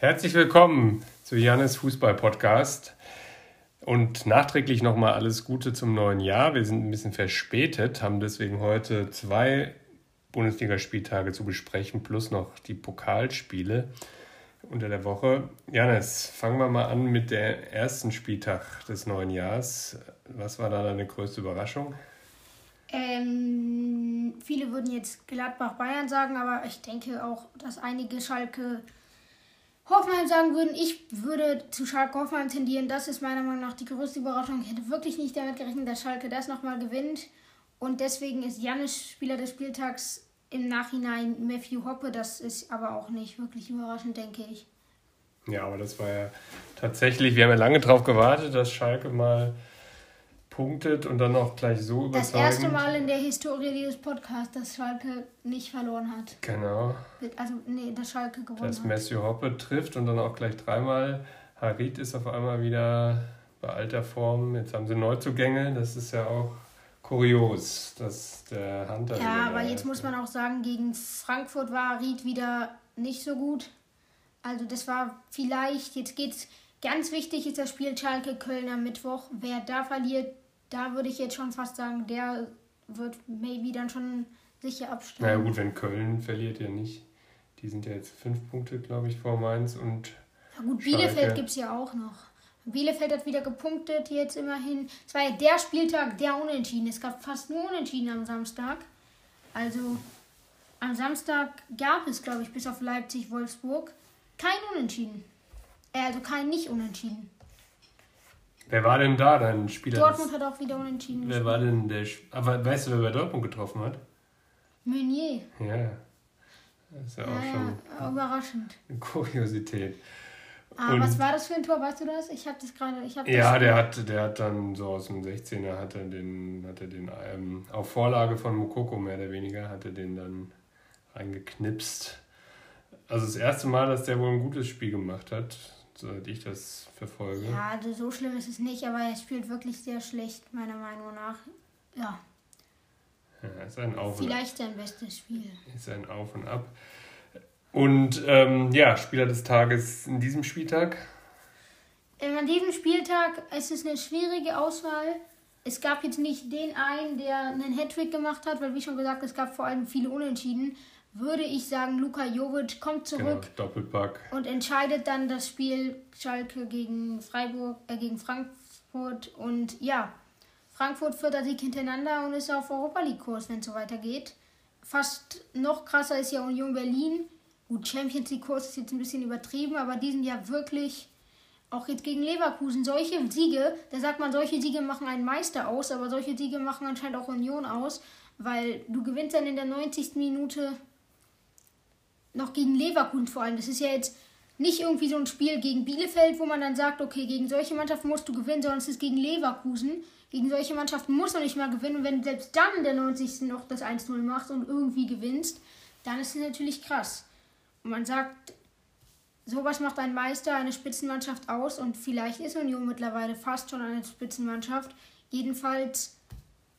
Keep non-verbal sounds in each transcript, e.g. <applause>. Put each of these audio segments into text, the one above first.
Herzlich willkommen zu Jannes Fußball Podcast und nachträglich nochmal alles Gute zum neuen Jahr. Wir sind ein bisschen verspätet, haben deswegen heute zwei Bundesligaspieltage zu besprechen plus noch die Pokalspiele unter der Woche. Janis, fangen wir mal an mit der ersten Spieltag des neuen Jahres. Was war da deine größte Überraschung? Ähm, viele würden jetzt Gladbach-Bayern sagen, aber ich denke auch, dass einige Schalke Hoffenheim sagen würden. Ich würde zu Schalke Hoffenheim tendieren. Das ist meiner Meinung nach die größte Überraschung. Ich hätte wirklich nicht damit gerechnet, dass Schalke das nochmal gewinnt. Und deswegen ist Janis Spieler des Spieltags im Nachhinein Matthew Hoppe. Das ist aber auch nicht wirklich überraschend, denke ich. Ja, aber das war ja tatsächlich, wir haben ja lange darauf gewartet, dass Schalke mal punktet und dann auch gleich so überzeugend. Das erste Mal in der Historie dieses Podcasts, dass Schalke nicht verloren hat. Genau. Also, nee, dass Schalke gewonnen dass hat. Dass Matthew Hoppe trifft und dann auch gleich dreimal. Harit ist auf einmal wieder bei alter Form. Jetzt haben sie Neuzugänge. Das ist ja auch kurios, dass der Hunter. Ja, aber jetzt muss man auch sagen, gegen Frankfurt war Harit wieder nicht so gut. Also, das war vielleicht, jetzt geht's. Ganz wichtig ist das Spiel Schalke-Köln am Mittwoch. Wer da verliert, da würde ich jetzt schon fast sagen, der wird maybe dann schon sicher absteigen. Na naja, gut, wenn Köln verliert ja nicht. Die sind ja jetzt fünf Punkte, glaube ich, vor Mainz und. Ja gut, Bielefeld gibt es ja auch noch. Bielefeld hat wieder gepunktet, jetzt immerhin. Es war ja der Spieltag, der Unentschieden. Es gab fast nur Unentschieden am Samstag. Also am Samstag gab es, glaube ich, bis auf Leipzig-Wolfsburg kein Unentschieden. Äh, also kein Nicht-Unentschieden. Wer war denn da dein Spieler? Dortmund hat auch wieder unentschieden. Wer war denn der. Aber weißt du, wer bei Dortmund getroffen hat? Meunier. Ja. Das ist ja, auch schon. Ja, überraschend. Eine Kuriosität. Ah, Und was war das für ein Tor? Weißt du das? Ich habe das gerade. Ja, der hat, der hat dann so aus dem 16er hat er den, hat er den ähm, auf Vorlage von Mokoko mehr oder weniger, hat er den dann reingeknipst. Also das erste Mal, dass der wohl ein gutes Spiel gemacht hat soweit ich das verfolge. Ja, also so schlimm ist es nicht, aber er spielt wirklich sehr schlecht, meiner Meinung nach. Ja. ja ist ein Auf Vielleicht sein bestes Spiel. Ist ein Auf und Ab. Und ähm, ja, Spieler des Tages in diesem Spieltag? Ähm, an diesem Spieltag ist es eine schwierige Auswahl. Es gab jetzt nicht den einen, der einen Hattrick gemacht hat, weil wie schon gesagt, es gab vor allem viele Unentschieden würde ich sagen, Luka Jovic kommt zurück genau, Doppelpack. und entscheidet dann das Spiel Schalke gegen Freiburg, äh, gegen Frankfurt und ja, Frankfurt vierter Sieg hintereinander und ist auf Europa League Kurs, wenn es so weitergeht. Fast noch krasser ist ja Union Berlin. Gut, Champions League Kurs ist jetzt ein bisschen übertrieben, aber die sind ja wirklich auch jetzt gegen Leverkusen solche Siege, da sagt man, solche Siege machen einen Meister aus, aber solche Siege machen anscheinend auch Union aus, weil du gewinnst dann in der 90. Minute noch gegen Leverkusen vor allem. Das ist ja jetzt nicht irgendwie so ein Spiel gegen Bielefeld, wo man dann sagt, okay, gegen solche Mannschaften musst du gewinnen, sondern es ist gegen Leverkusen. Gegen solche Mannschaften musst du nicht mal gewinnen. Und wenn du selbst dann in der 90. noch das 1-0 machst und irgendwie gewinnst, dann ist es natürlich krass. Und man sagt, sowas macht ein Meister, eine Spitzenmannschaft aus und vielleicht ist Union mittlerweile fast schon eine Spitzenmannschaft. Jedenfalls,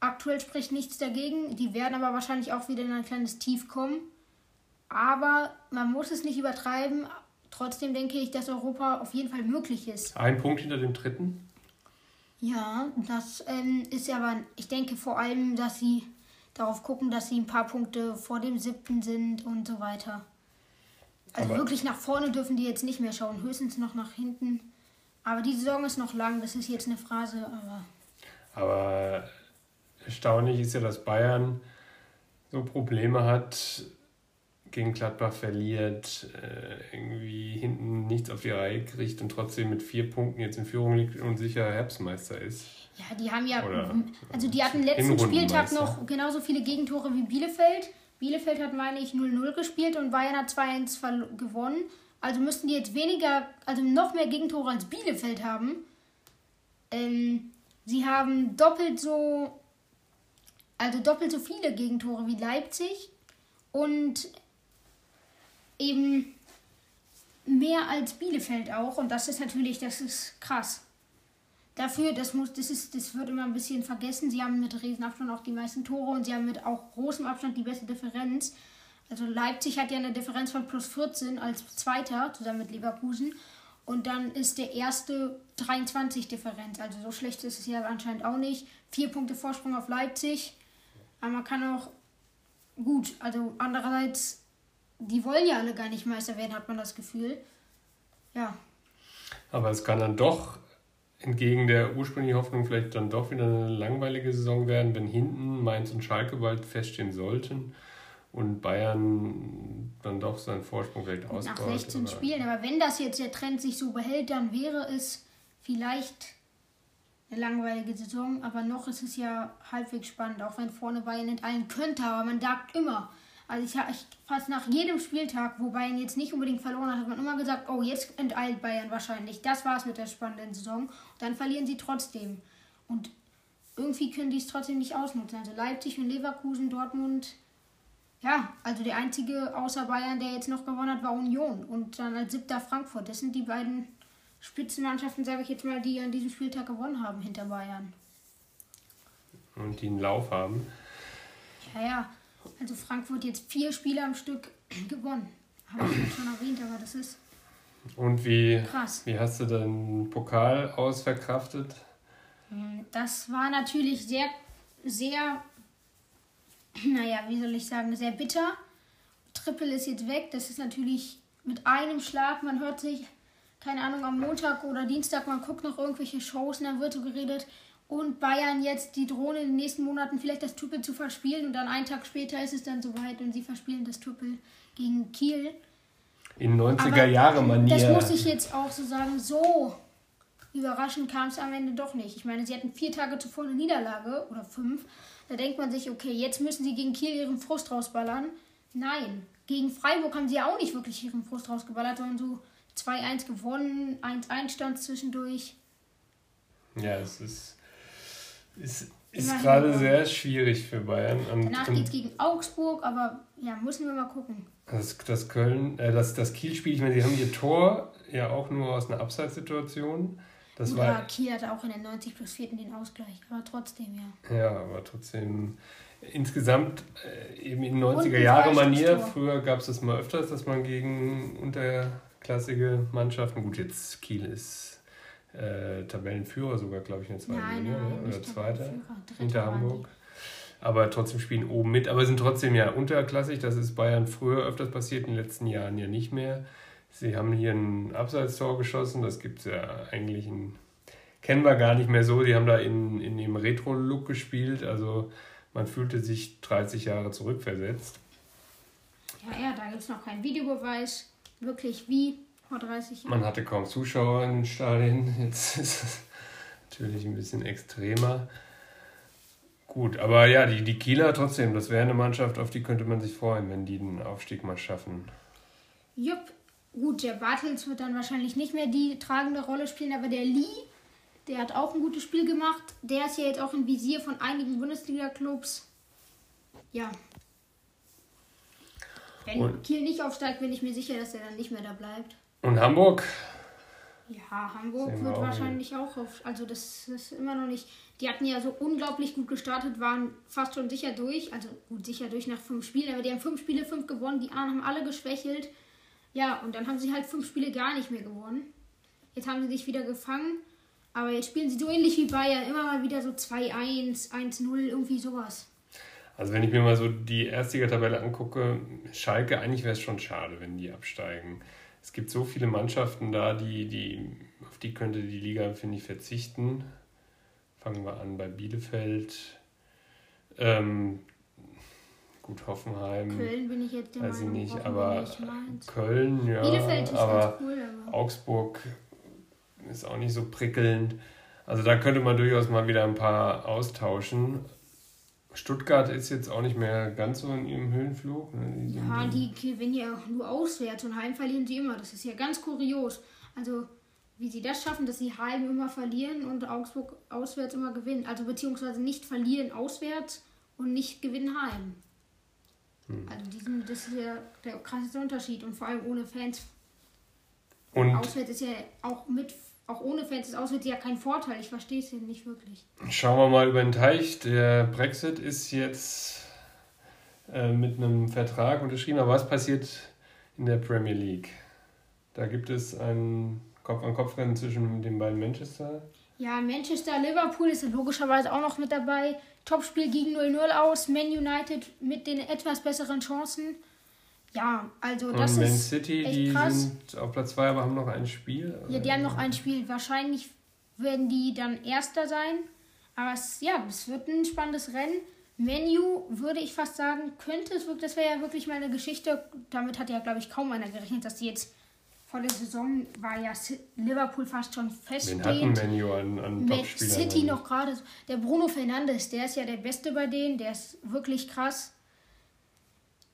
aktuell spricht nichts dagegen. Die werden aber wahrscheinlich auch wieder in ein kleines Tief kommen. Aber man muss es nicht übertreiben. Trotzdem denke ich, dass Europa auf jeden Fall möglich ist. Ein Punkt hinter dem dritten? Ja, das ähm, ist ja aber, ich denke vor allem, dass sie darauf gucken, dass sie ein paar Punkte vor dem siebten sind und so weiter. Also aber wirklich nach vorne dürfen die jetzt nicht mehr schauen, höchstens noch nach hinten. Aber die Saison ist noch lang, das ist jetzt eine Phrase, aber. Aber erstaunlich ist ja, dass Bayern so Probleme hat, gegen Gladbach verliert, äh, irgendwie hinten nichts auf die Reihe kriegt und trotzdem mit vier Punkten jetzt in Führung liegt und sicher Herbstmeister ist. Ja, die haben ja, Oder also die hatten letzten Spieltag noch genauso viele Gegentore wie Bielefeld. Bielefeld hat, meine ich, 0-0 gespielt und Bayern hat 2-1 gewonnen. Also müssten die jetzt weniger, also noch mehr Gegentore als Bielefeld haben. Ähm, sie haben doppelt so, also doppelt so viele Gegentore wie Leipzig. Und eben mehr als Bielefeld auch. Und das ist natürlich, das ist krass. Dafür, das muss, das ist, das wird immer ein bisschen vergessen. Sie haben mit Riesenabstand auch die meisten Tore und sie haben mit auch großem Abstand die beste Differenz. Also Leipzig hat ja eine Differenz von plus 14 als Zweiter zusammen mit Leverkusen. Und dann ist der erste 23 Differenz. Also so schlecht ist es ja anscheinend auch nicht. Vier Punkte Vorsprung auf Leipzig. Aber man kann auch gut, also andererseits, die wollen ja alle gar nicht Meister werden, hat man das Gefühl. Ja. Aber es kann dann doch entgegen der ursprünglichen Hoffnung vielleicht dann doch wieder eine langweilige Saison werden, wenn hinten Mainz und Schalke bald feststehen sollten und Bayern dann doch seinen Vorsprung vielleicht ausbaut. Nach 16 oder? Spielen, aber wenn das jetzt der Trend sich so behält, dann wäre es vielleicht eine langweilige Saison, aber noch ist es ja halbwegs spannend, auch wenn vorne Bayern enteilen könnte, aber man sagt immer, also ich, ich fast nach jedem Spieltag, wo Bayern jetzt nicht unbedingt verloren hat, hat man immer gesagt, oh, jetzt enteilt Bayern wahrscheinlich. Das war's mit der spannenden Saison. Und dann verlieren sie trotzdem. Und irgendwie können die es trotzdem nicht ausnutzen. Also Leipzig und Leverkusen, Dortmund. Ja, also der einzige außer Bayern, der jetzt noch gewonnen hat, war Union. Und dann als siebter Frankfurt. Das sind die beiden Spitzenmannschaften, sage ich jetzt mal, die an diesem Spieltag gewonnen haben hinter Bayern. Und die einen Lauf haben. Ja, ja. Also Frankfurt jetzt vier Spiele am Stück <clears throat> gewonnen. Habe ich schon erwähnt, aber das ist. Und wie, krass. wie hast du den Pokal ausverkraftet? Hm, das war natürlich sehr, sehr, <clears throat> naja, wie soll ich sagen, sehr bitter. Triple ist jetzt weg. Das ist natürlich mit einem Schlag. Man hört sich, keine Ahnung, am Montag oder Dienstag, man guckt noch irgendwelche Shows und dann wird so geredet, und Bayern jetzt die Drohne in den nächsten Monaten vielleicht das Triple zu verspielen und dann einen Tag später ist es dann soweit und sie verspielen das Triple gegen Kiel. In 90er Jahre Manier. Das muss ich jetzt auch so sagen, so überraschend kam es am Ende doch nicht. Ich meine, sie hatten vier Tage zuvor eine Niederlage oder fünf. Da denkt man sich, okay, jetzt müssen sie gegen Kiel ihren Frust rausballern. Nein, gegen Freiburg haben sie ja auch nicht wirklich ihren Frust rausgeballert, sondern so 2-1 gewonnen, 1-1 stand zwischendurch. Ja, es ist ist, ist gerade sehr schwierig für Bayern. Und, Danach geht es gegen Augsburg, aber ja, müssen wir mal gucken. Das, das Köln, äh, das, das Kiel-Spiel, ich meine, sie haben ihr Tor ja auch nur aus einer Abseitssituation. Das ja, war, Kiel hatte auch in den 90 plus 4. den Ausgleich, aber trotzdem, ja. Ja, aber trotzdem insgesamt äh, eben in 90er Jahre Manier. Früher gab es das mal öfters, dass man gegen unterklassige Mannschaften, gut, jetzt Kiel ist äh, Tabellenführer sogar, glaube ich, in der zweiten nein, Liga nein, oder zweiter hinter Hamburg. Aber trotzdem spielen oben mit, aber sind trotzdem ja unterklassig. Das ist Bayern früher öfters passiert, in den letzten Jahren ja nicht mehr. Sie haben hier ein Abseitstor geschossen, das gibt es ja eigentlich in, kennen wir gar nicht mehr so. Die haben da in, in dem Retro-Look gespielt, also man fühlte sich 30 Jahre zurückversetzt. Ja, ja, da gibt es noch keinen Videobeweis, wirklich wie vor 30 Jahren. Man hatte kaum Zuschauer in den Stadien. Jetzt <laughs> ist es natürlich ein bisschen extremer. Gut, aber ja, die, die Kieler trotzdem, das wäre eine Mannschaft, auf die könnte man sich freuen, wenn die den Aufstieg mal schaffen. Jupp, gut, der Bartels wird dann wahrscheinlich nicht mehr die tragende Rolle spielen, aber der Lee, der hat auch ein gutes Spiel gemacht. Der ist ja jetzt auch im Visier von einigen Bundesliga-Clubs. Ja. Wenn Und Kiel nicht aufsteigt, bin ich mir sicher, dass er dann nicht mehr da bleibt. Und Hamburg? Ja, Hamburg wird wahrscheinlich auch auf. Also, das ist immer noch nicht. Die hatten ja so unglaublich gut gestartet, waren fast schon sicher durch. Also, gut, sicher durch nach fünf Spielen, aber die haben fünf Spiele, fünf gewonnen. Die anderen haben alle geschwächelt. Ja, und dann haben sie halt fünf Spiele gar nicht mehr gewonnen. Jetzt haben sie sich wieder gefangen. Aber jetzt spielen sie so ähnlich wie Bayern. Immer mal wieder so 2-1, 1-0, irgendwie sowas. Also wenn ich mir mal so die Erstliga-Tabelle angucke, Schalke, eigentlich wäre es schon schade, wenn die absteigen es gibt so viele Mannschaften da, die, die, auf die könnte die Liga, finde ich, verzichten. Fangen wir an bei Bielefeld. Ähm, gut, Hoffenheim. Köln bin ich jetzt der weiß Meinung, ich nicht, aber Köln, ja. Bielefeld ist aber cool, aber Augsburg ist auch nicht so prickelnd. Also da könnte man durchaus mal wieder ein paar austauschen. Stuttgart ist jetzt auch nicht mehr ganz so in ihrem Höhenflug. Ne? Die ja, die gewinnen ja auch nur auswärts und heim verlieren sie immer. Das ist ja ganz kurios. Also, wie sie das schaffen, dass sie heim immer verlieren und Augsburg auswärts immer gewinnen. Also, beziehungsweise nicht verlieren auswärts und nicht gewinnen heim. Hm. Also, diesen, das ist ja der krasseste Unterschied und vor allem ohne Fans. Und auswärts ist ja auch mit auch ohne Fans ist auswärts ja kein Vorteil. Ich verstehe es ja nicht wirklich. Schauen wir mal über den Teich. Der Brexit ist jetzt äh, mit einem Vertrag unterschrieben. Aber was passiert in der Premier League? Da gibt es ein Kopf-an-Kopf-Rennen zwischen den beiden Manchester. Ja, Manchester, Liverpool ist logischerweise auch noch mit dabei. Topspiel gegen 0-0 aus. Man United mit den etwas besseren Chancen. Ja, also das Und Man ist City, echt die krass. sind auf Platz 2, aber haben noch ein Spiel. Ja, die haben noch ein Spiel. Wahrscheinlich werden die dann Erster sein. Aber es, ja, es wird ein spannendes Rennen. Menu würde ich fast sagen, könnte es wirklich, das wäre ja wirklich mal eine Geschichte. Damit hat ja, glaube ich, kaum einer gerechnet, dass die jetzt vor der Saison war ja Liverpool fast schon Wen hatten feststehend. Menu an, an Man? City noch gerade. Der Bruno Fernandes, der ist ja der Beste bei denen, der ist wirklich krass.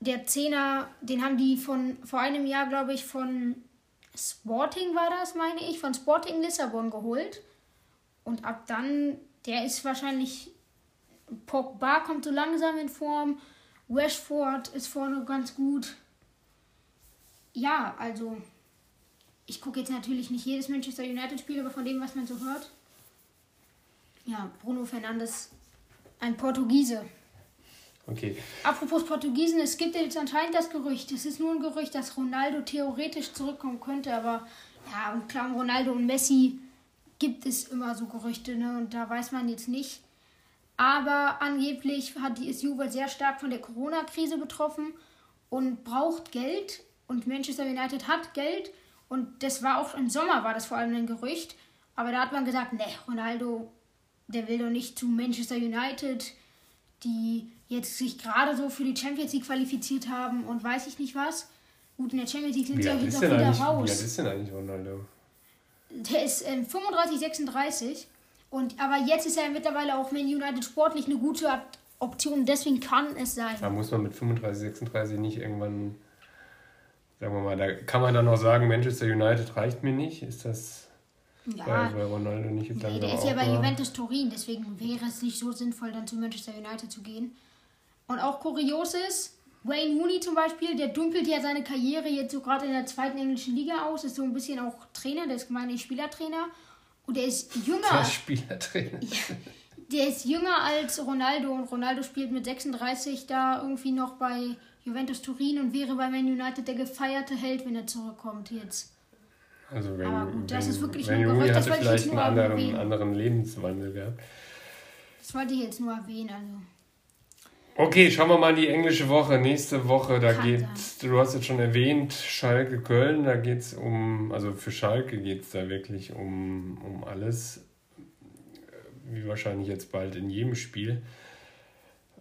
Der Zehner, den haben die von vor einem Jahr, glaube ich, von Sporting war das, meine ich, von Sporting Lissabon geholt. Und ab dann, der ist wahrscheinlich. Pogba kommt so langsam in Form. Rashford ist vorne ganz gut. Ja, also. Ich gucke jetzt natürlich nicht jedes Manchester United-Spiel, aber von dem, was man so hört. Ja, Bruno Fernandes, ein Portugiese. Okay, Apropos Portugiesen, es gibt jetzt anscheinend das Gerücht, es ist nur ein Gerücht, dass Ronaldo theoretisch zurückkommen könnte, aber ja, und klar, Ronaldo und Messi gibt es immer so Gerüchte, ne, und da weiß man jetzt nicht. Aber angeblich hat die Juve sehr stark von der Corona-Krise betroffen und braucht Geld. Und Manchester United hat Geld. Und das war auch im Sommer war das vor allem ein Gerücht, aber da hat man gesagt, ne, Ronaldo, der will doch nicht zu Manchester United, die jetzt sich gerade so für die Champions League qualifiziert haben und weiß ich nicht was. Gut, in der Champions League sind sie auch alt, jetzt auch wieder eigentlich, wie alt raus. ist denn eigentlich Ronaldo? Der ist ähm, 35, 36. Und, aber jetzt ist er mittlerweile auch Man United sportlich eine gute Option. Deswegen kann es sein. Da muss man mit 35, 36 nicht irgendwann, sagen wir mal, da kann man dann noch sagen, Manchester United reicht mir nicht. Ist das Ja, bei, bei Ronaldo nicht jetzt nee, der ist ja bei Juventus Turin. Deswegen wäre es nicht so sinnvoll, dann zu Manchester United zu gehen. Und auch kurios ist, Wayne Rooney zum Beispiel, der dümpelt ja seine Karriere jetzt so gerade in der zweiten englischen Liga aus. Ist so ein bisschen auch Trainer, der ist meine ich Spielertrainer. Und der ist jünger. Der Spielertrainer. Der ist jünger als Ronaldo und Ronaldo spielt mit 36 da irgendwie noch bei Juventus Turin und wäre bei Man United der gefeierte Held, wenn er zurückkommt jetzt. Also wenn, Aber gut, das wenn, ist wirklich wenn nur Gerücht, das hatte wollte ich vielleicht einen nur anderen, erwähnen. anderen Lebenswandel gehabt. Das wollte ich jetzt nur erwähnen. Also. Okay, schauen wir mal in die englische Woche. Nächste Woche, da Kann geht, sein. du hast jetzt schon erwähnt, Schalke Köln, da geht es um, also für Schalke geht es da wirklich um, um alles, wie wahrscheinlich jetzt bald in jedem Spiel.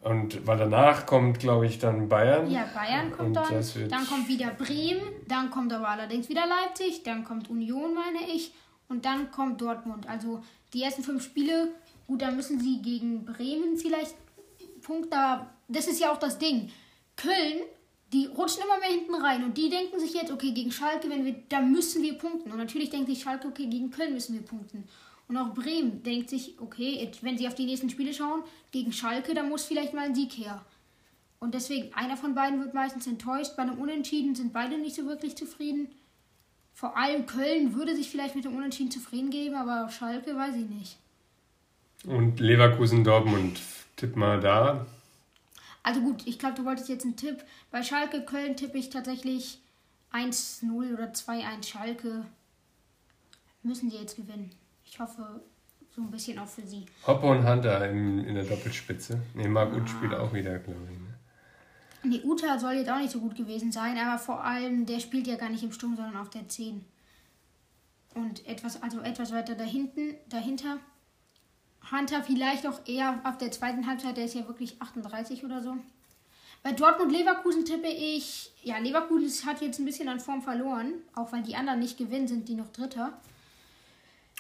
Und weil danach kommt, glaube ich, dann Bayern. Ja, Bayern kommt dann, dann kommt wieder Bremen, dann kommt aber allerdings wieder Leipzig, dann kommt Union, meine ich, und dann kommt Dortmund. Also die ersten fünf Spiele, gut, da müssen sie gegen Bremen vielleicht Punkte. aber Das ist ja auch das Ding. Köln, die rutschen immer mehr hinten rein und die denken sich jetzt, okay, gegen Schalke, wenn wir, da müssen wir punkten. Und natürlich denkt sich Schalke, okay, gegen Köln müssen wir punkten. Und auch Bremen denkt sich, okay, wenn sie auf die nächsten Spiele schauen, gegen Schalke, da muss vielleicht mal ein Sieg her. Und deswegen, einer von beiden wird meistens enttäuscht. Bei einem Unentschieden sind beide nicht so wirklich zufrieden. Vor allem Köln würde sich vielleicht mit dem Unentschieden zufrieden geben, aber Schalke weiß ich nicht. Und Leverkusen, Dortmund, tipp mal da. Also gut, ich glaube, du wolltest jetzt einen Tipp. Bei Schalke Köln tippe ich tatsächlich 1-0 oder 2-1 Schalke. Müssen sie jetzt gewinnen. Ich hoffe, so ein bisschen auch für sie. Hoppe und Hunter in, in der Doppelspitze. Ne, Marc Uth spielt auch wieder, glaube ich. Ne? Nee, Uta soll jetzt auch nicht so gut gewesen sein, aber vor allem, der spielt ja gar nicht im Sturm, sondern auf der 10. Und etwas, also etwas weiter dahinten, dahinter. Hunter vielleicht auch eher auf der zweiten Halbzeit, der ist ja wirklich 38 oder so. Bei Dortmund Leverkusen tippe ich, ja, Leverkusen hat jetzt ein bisschen an Form verloren, auch weil die anderen nicht gewinnen, sind die noch Dritter.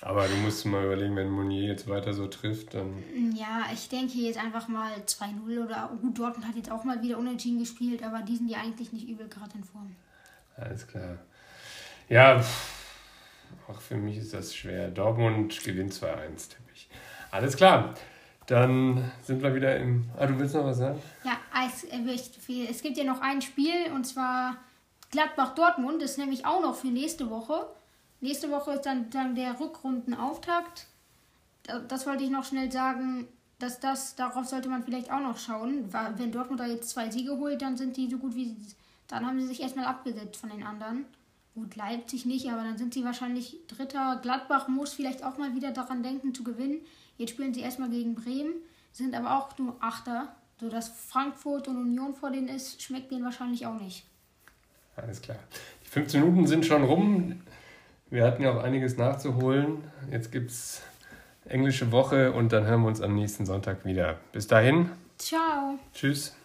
Aber du musst mal überlegen, wenn Monier jetzt weiter so trifft, dann Ja, ich denke jetzt einfach mal 2-0 oder gut, Dortmund hat jetzt auch mal wieder unentschieden gespielt, aber die sind ja eigentlich nicht übel gerade in Form. alles klar. Ja, pff, auch für mich ist das schwer. Dortmund gewinnt 2-1, tippe ich. Alles klar. Dann sind wir wieder im. Ah, du willst noch was sagen? Ja, es, äh, es gibt ja noch ein Spiel und zwar Gladbach-Dortmund. Das ist nämlich auch noch für nächste Woche. Nächste Woche ist dann, dann der Rückrundenauftakt. Da- Das wollte ich noch schnell sagen. dass das, darauf sollte man vielleicht auch noch schauen. Wenn Dortmund da jetzt zwei Siege holt, dann sind die so gut wie, dann haben sie sich erstmal abgesetzt von den anderen. Gut, Leipzig nicht, aber dann sind sie wahrscheinlich Dritter. Gladbach muss vielleicht auch mal wieder daran denken zu gewinnen. Jetzt spielen sie erstmal gegen Bremen, sind aber auch nur Achter. Sodass Frankfurt und Union vor denen ist, schmeckt denen wahrscheinlich auch nicht. Alles klar. Die 15 Minuten sind schon rum. Wir hatten ja auch einiges nachzuholen. Jetzt gibt es englische Woche und dann hören wir uns am nächsten Sonntag wieder. Bis dahin. Ciao. Tschüss.